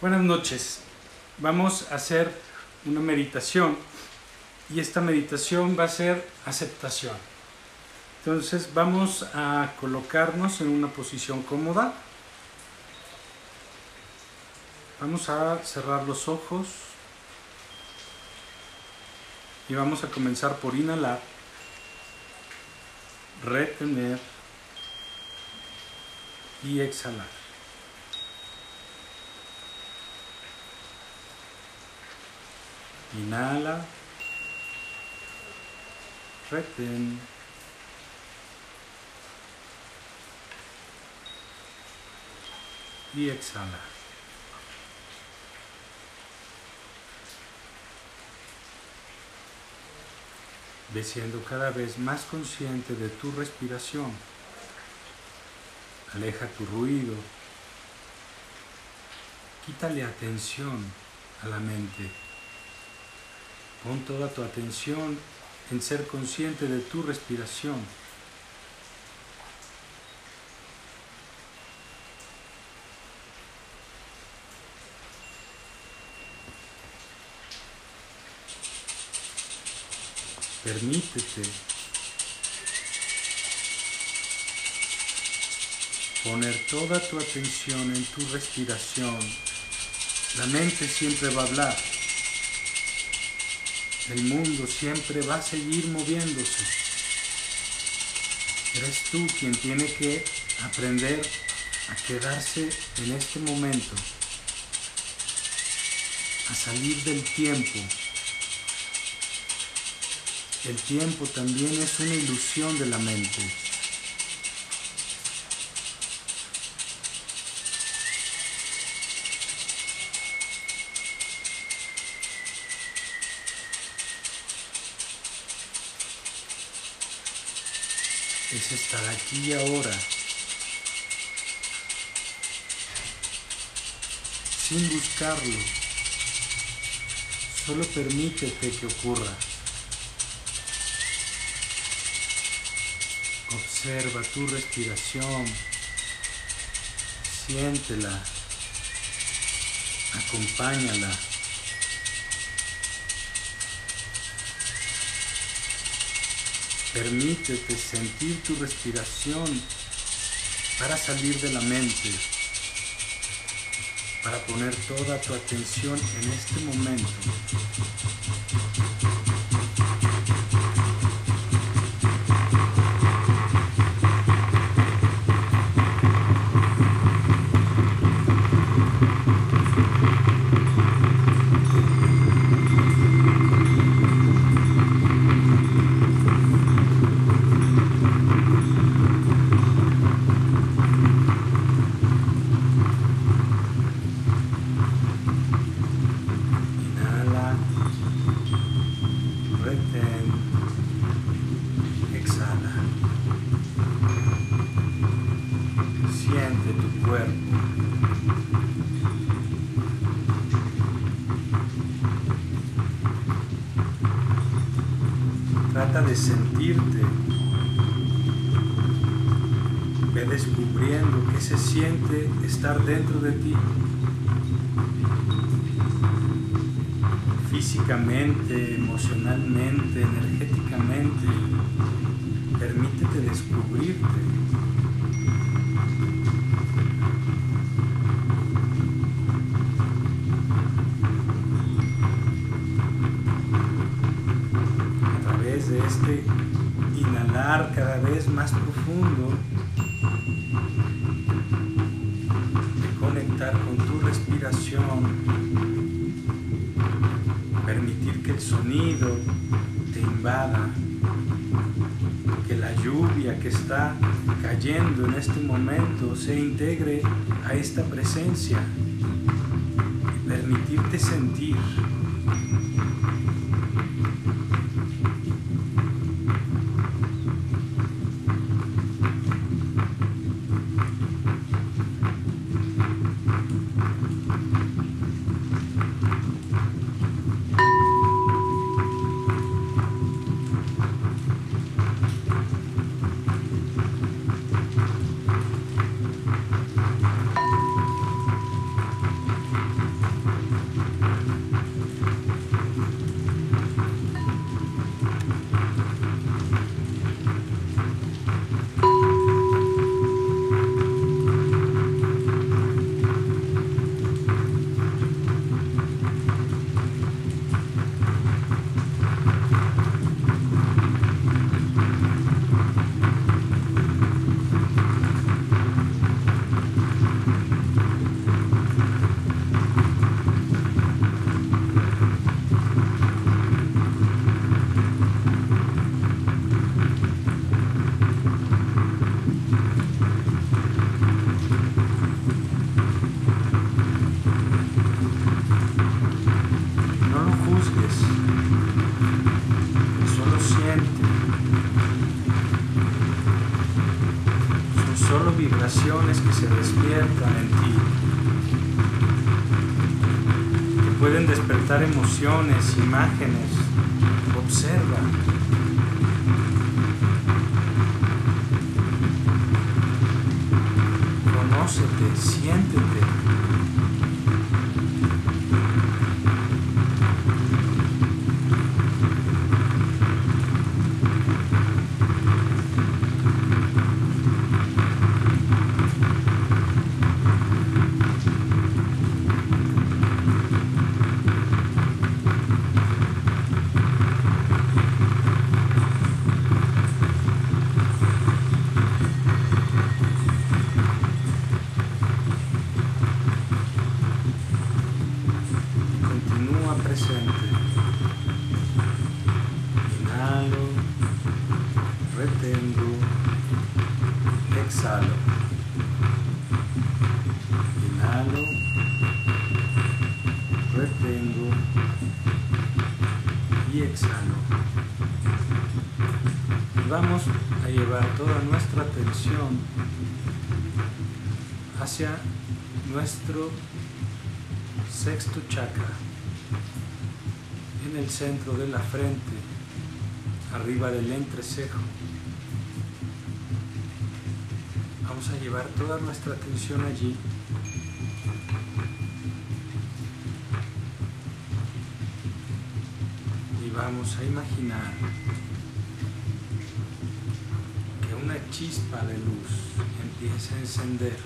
Buenas noches. Vamos a hacer una meditación y esta meditación va a ser aceptación. Entonces vamos a colocarnos en una posición cómoda. Vamos a cerrar los ojos y vamos a comenzar por inhalar, retener y exhalar. Inhala. Retén. Y exhala. Ve siendo cada vez más consciente de tu respiración. Aleja tu ruido. Quítale atención a la mente. Pon toda tu atención en ser consciente de tu respiración. Permítete poner toda tu atención en tu respiración. La mente siempre va a hablar. El mundo siempre va a seguir moviéndose. Eres tú quien tiene que aprender a quedarse en este momento, a salir del tiempo. El tiempo también es una ilusión de la mente. Es estar aquí ahora, sin buscarlo, solo permítete que ocurra. Observa tu respiración, siéntela, acompáñala. Permítete sentir tu respiración para salir de la mente, para poner toda tu atención en este momento. Sentirte. Ve descubriendo qué se siente estar dentro de ti. físicamente, emocionalmente, energéticamente. Este inhalar cada vez más profundo, de conectar con tu respiración permitir que el sonido te invada, que la lluvia que está cayendo en este momento se integre a esta presencia y permitirte sentir. No lo juzgues, solo siente. Son solo vibraciones que se despiertan en ti. Que pueden despertar emociones, imágenes. Observa. Conócete, siéntete. Hacia nuestro sexto chakra en el centro de la frente, arriba del entrecejo. Vamos a llevar toda nuestra atención allí. Y vamos a imaginar una chispa de luz empieza a encender.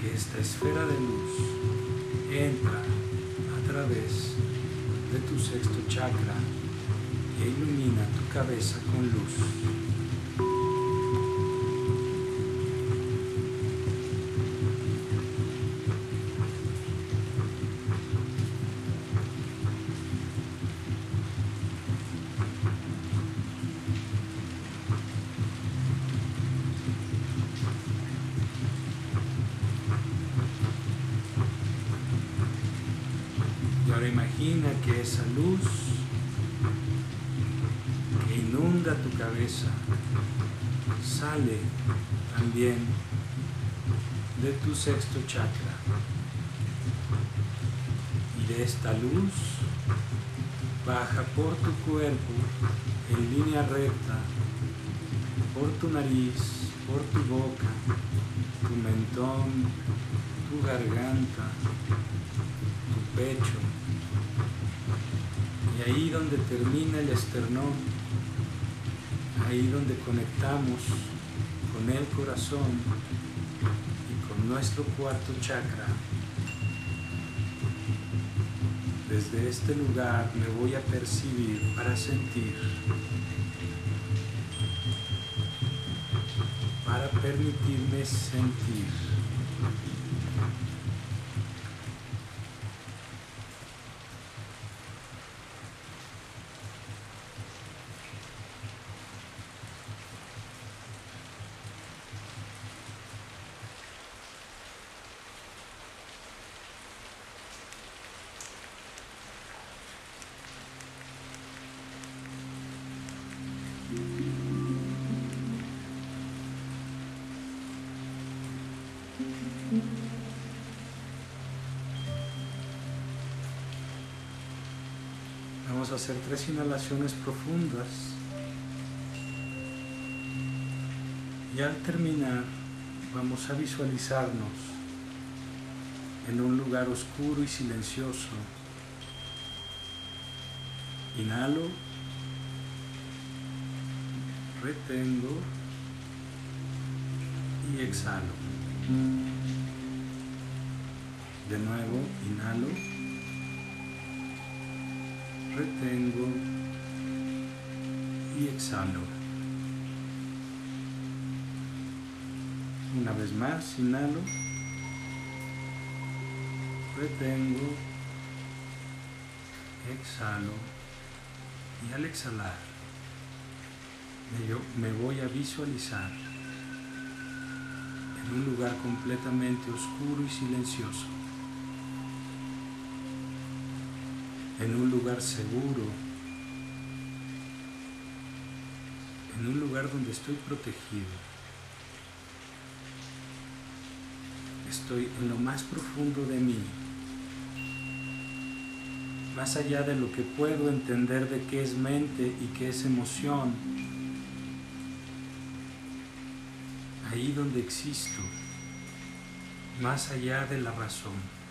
Que esta esfera de luz entra a través de tu sexto chakra e ilumina tu cabeza con luz. Sale también de tu sexto chakra. Y de esta luz baja por tu cuerpo en línea recta, por tu nariz, por tu boca, tu mentón, tu garganta, tu pecho. Y ahí donde termina el esternón, ahí donde conectamos con el corazón y con nuestro cuarto chakra. Desde este lugar me voy a percibir para sentir, para permitirme sentir. Hacer tres inhalaciones profundas. Y al terminar, vamos a visualizarnos en un lugar oscuro y silencioso. Inhalo, retengo y exhalo. De nuevo, inhalo, retengo y exhalo. Una vez más, inhalo, retengo, exhalo. Y al exhalar me voy a visualizar en un lugar completamente oscuro y silencioso, en un lugar seguro, en un lugar donde estoy protegido. Estoy en lo más profundo de mí, más allá de lo que puedo entender de qué es mente y qué es emoción, ahí donde existo, más allá de la razón,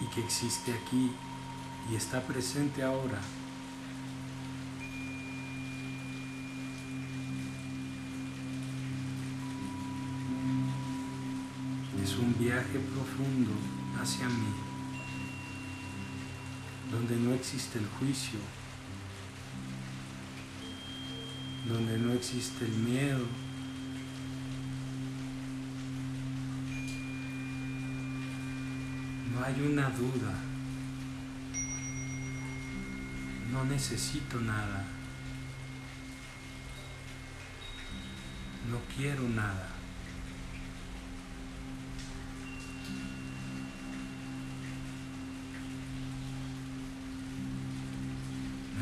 y que existe aquí y está presente ahora. Es un viaje profundo hacia mí, donde no existe el juicio, donde no existe el miedo, no hay una duda, no necesito nada, no quiero nada.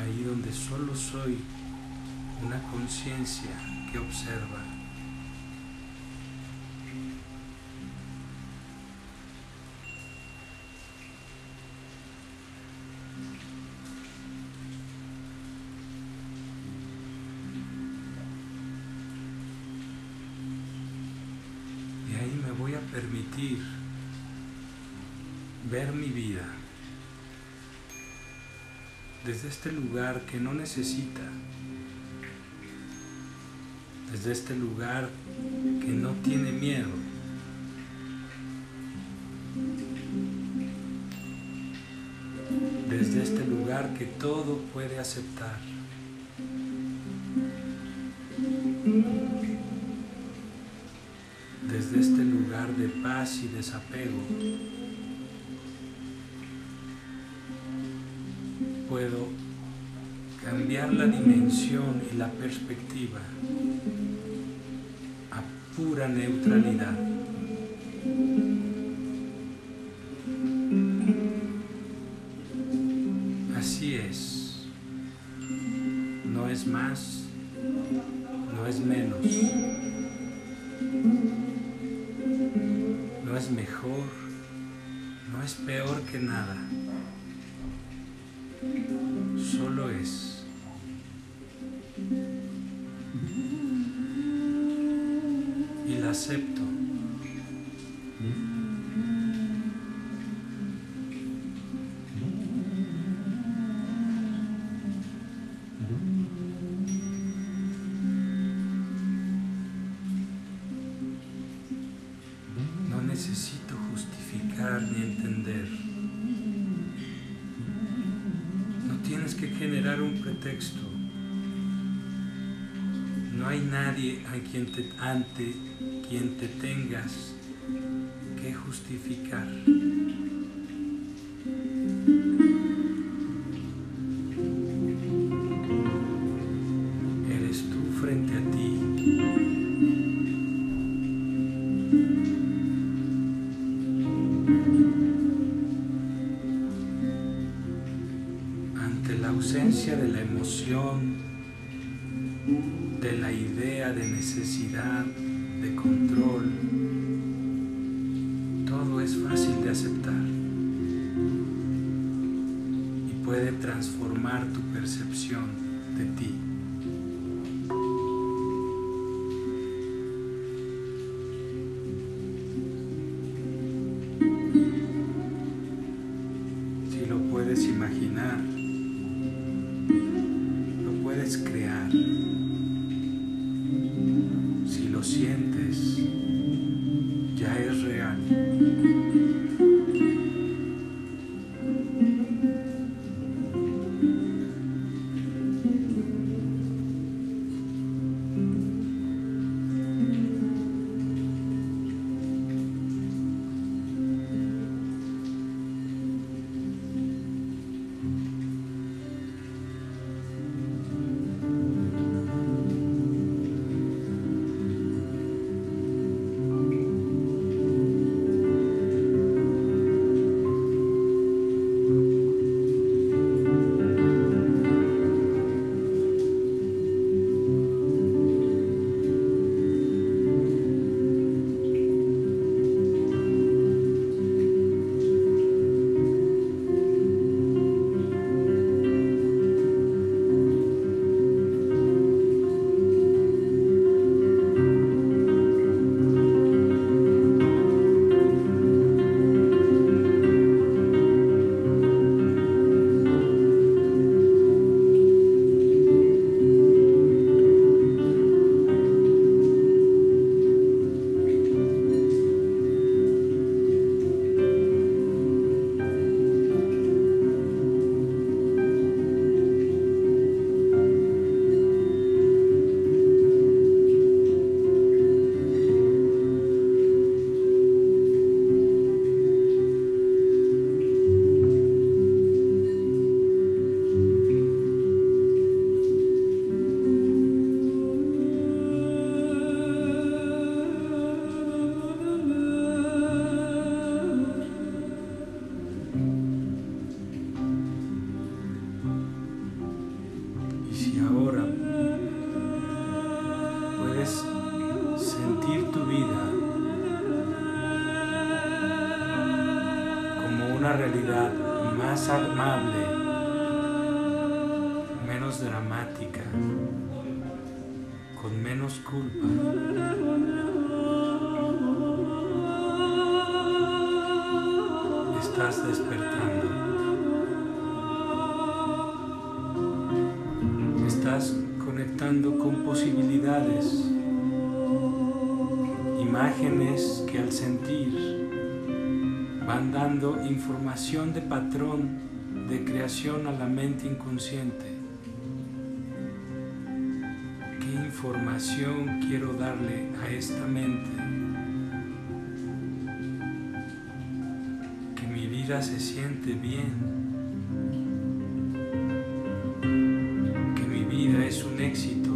Ahí donde solo soy una conciencia que observa. Voy a permitir ver mi vida desde este lugar que no necesita desde este lugar que no tiene miedo. Desde este lugar que todo puede aceptar. De paz y desapego. Puedo cambiar la dimensión y la perspectiva a pura neutralidad. Así es. No es más, no es menos. Mejor, no es peor que nada. Solo es. Generar un pretexto. No hay nadie a quien te, ante quien te tengas que justificar. Percepción dramática, con menos culpa. Estás despertando. Estás conectando con posibilidades, imágenes que al sentir van dando información de patrón de creación a la mente inconsciente. Información quiero darle a esta mente? Que mi vida se siente bien. Que mi vida es un éxito.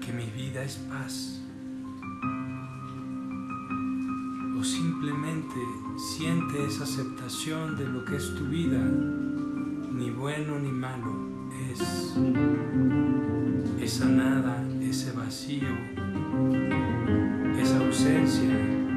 Que mi vida es paz. simplemente siente esa aceptación de lo que es tu vida, ni bueno ni malo, es esa nada, ese vacío, esa ausencia,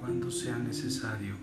cuando sea necesario.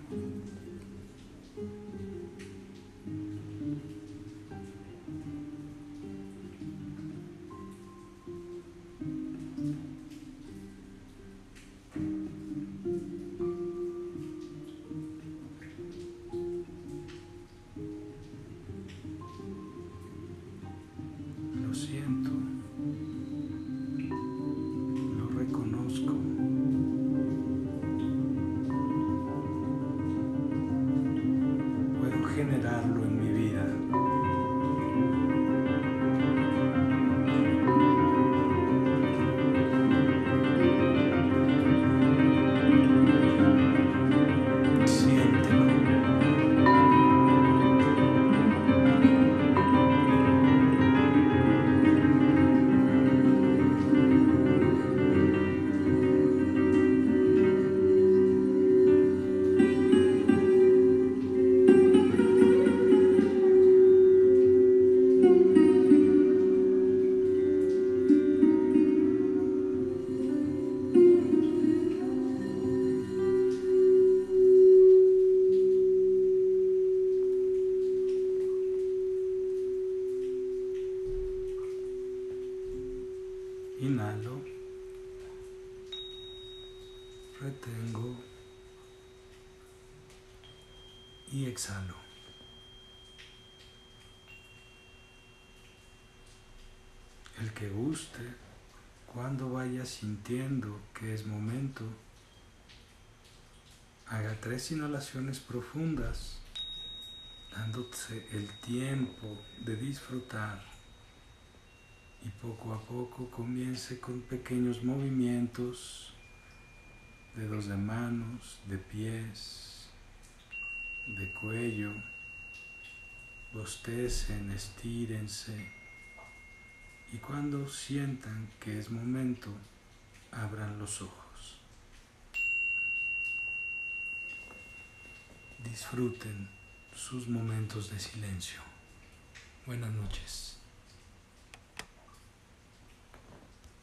El que guste, cuando vaya sintiendo que es momento, haga tres inhalaciones profundas, dándose el tiempo de disfrutar. Y poco a poco comience con pequeños movimientos, dedos de manos, de pies, de cuello, bostecen, estírense y cuando sientan que es momento, abran los ojos. Disfruten sus momentos de silencio. Buenas noches.